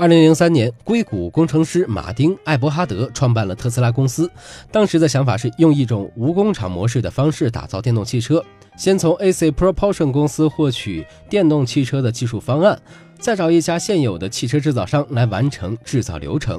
二零零三年，硅谷工程师马丁·艾伯哈德创办了特斯拉公司。当时的想法是用一种无工厂模式的方式打造电动汽车，先从 AC Propulsion 公司获取电动汽车的技术方案，再找一家现有的汽车制造商来完成制造流程。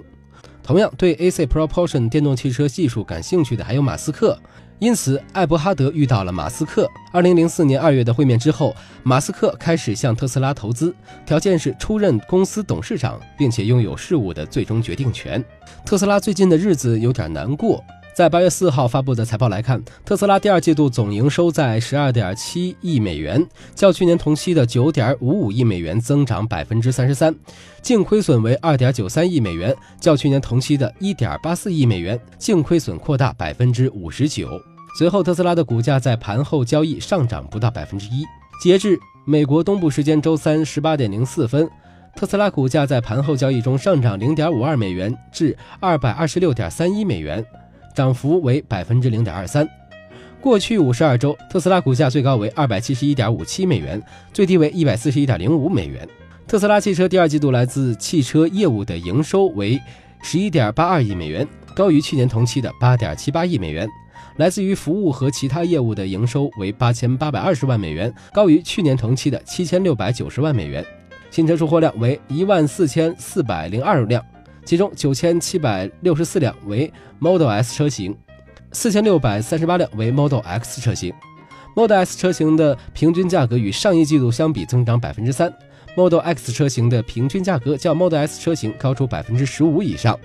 同样对 AC Propulsion 电动汽车技术感兴趣的还有马斯克。因此，艾伯哈德遇到了马斯克。二零零四年二月的会面之后，马斯克开始向特斯拉投资，条件是出任公司董事长，并且拥有事务的最终决定权。特斯拉最近的日子有点难过。在八月四号发布的财报来看，特斯拉第二季度总营收在十二点七亿美元，较去年同期的九点五五亿美元增长百分之三十三；净亏损为二点九三亿美元，较去年同期的一点八四亿美元净亏损扩大百分之五十九。随后，特斯拉的股价在盘后交易上涨不到百分之一。截至美国东部时间周三十八点零四分，特斯拉股价在盘后交易中上涨零点五二美元至二百二十六点三一美元。涨幅为百分之零点二三。过去五十二周，特斯拉股价最高为二百七十一点五七美元，最低为一百四十一点零五美元。特斯拉汽车第二季度来自汽车业务的营收为十一点八二亿美元，高于去年同期的八点七八亿美元。来自于服务和其他业务的营收为八千八百二十万美元，高于去年同期的七千六百九十万美元。新车出货量为一万四千四百零二辆。其中九千七百六十四辆为 Model S 车型，四千六百三十八辆为 Model X 车型。Model S 车型的平均价格与上一季度相比增长百分之三，Model X 车型的平均价格较 Model S 车型高出百分之十五以上。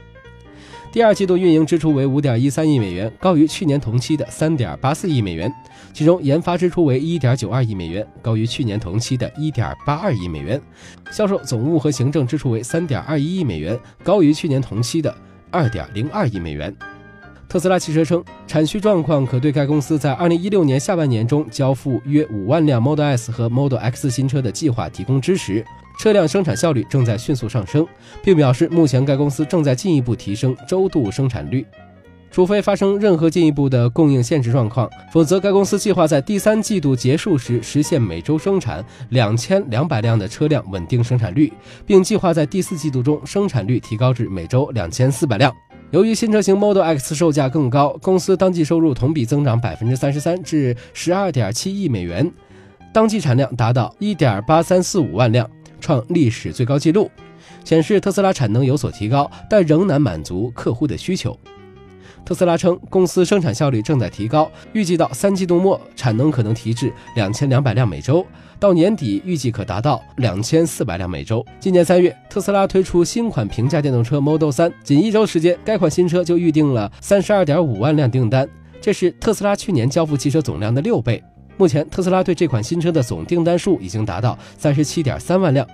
第二季度运营支出为五点一三亿美元，高于去年同期的三点八四亿美元。其中研发支出为一点九二亿美元，高于去年同期的一点八二亿美元。销售总务和行政支出为三点二一亿美元，高于去年同期的二点零二亿美元。特斯拉汽车称，产需状况可对该公司在二零一六年下半年中交付约五万辆 Model S 和 Model X 新车的计划提供支持。车辆生产效率正在迅速上升，并表示目前该公司正在进一步提升周度生产率，除非发生任何进一步的供应限制状况，否则该公司计划在第三季度结束时实现每周生产两千两百辆的车辆稳定生产率，并计划在第四季度中生产率提高至每周两千四百辆。由于新车型 Model X 售价更高，公司当季收入同比增长百分之三十三至十二点七亿美元，当季产量达到一点八三四五万辆。创历史最高纪录，显示特斯拉产能有所提高，但仍难满足客户的需求。特斯拉称，公司生产效率正在提高，预计到三季度末产能可能提至两千两百辆每周，到年底预计可达到两千四百辆每周。今年三月，特斯拉推出新款平价电动车 Model 3，仅一周时间，该款新车就预定了三十二点五万辆订单，这是特斯拉去年交付汽车总量的六倍。目前，特斯拉对这款新车的总订单数已经达到三十七点三万辆。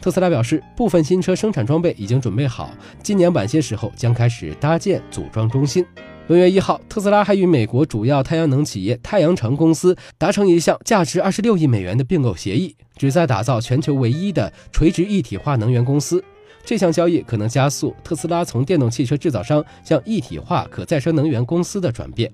特斯拉表示，部分新车生产装备已经准备好，今年晚些时候将开始搭建组装中心。本月一号，特斯拉还与美国主要太阳能企业太阳城公司达成一项价值二十六亿美元的并购协议，旨在打造全球唯一的垂直一体化能源公司。这项交易可能加速特斯拉从电动汽车制造商向一体化可再生能源公司的转变。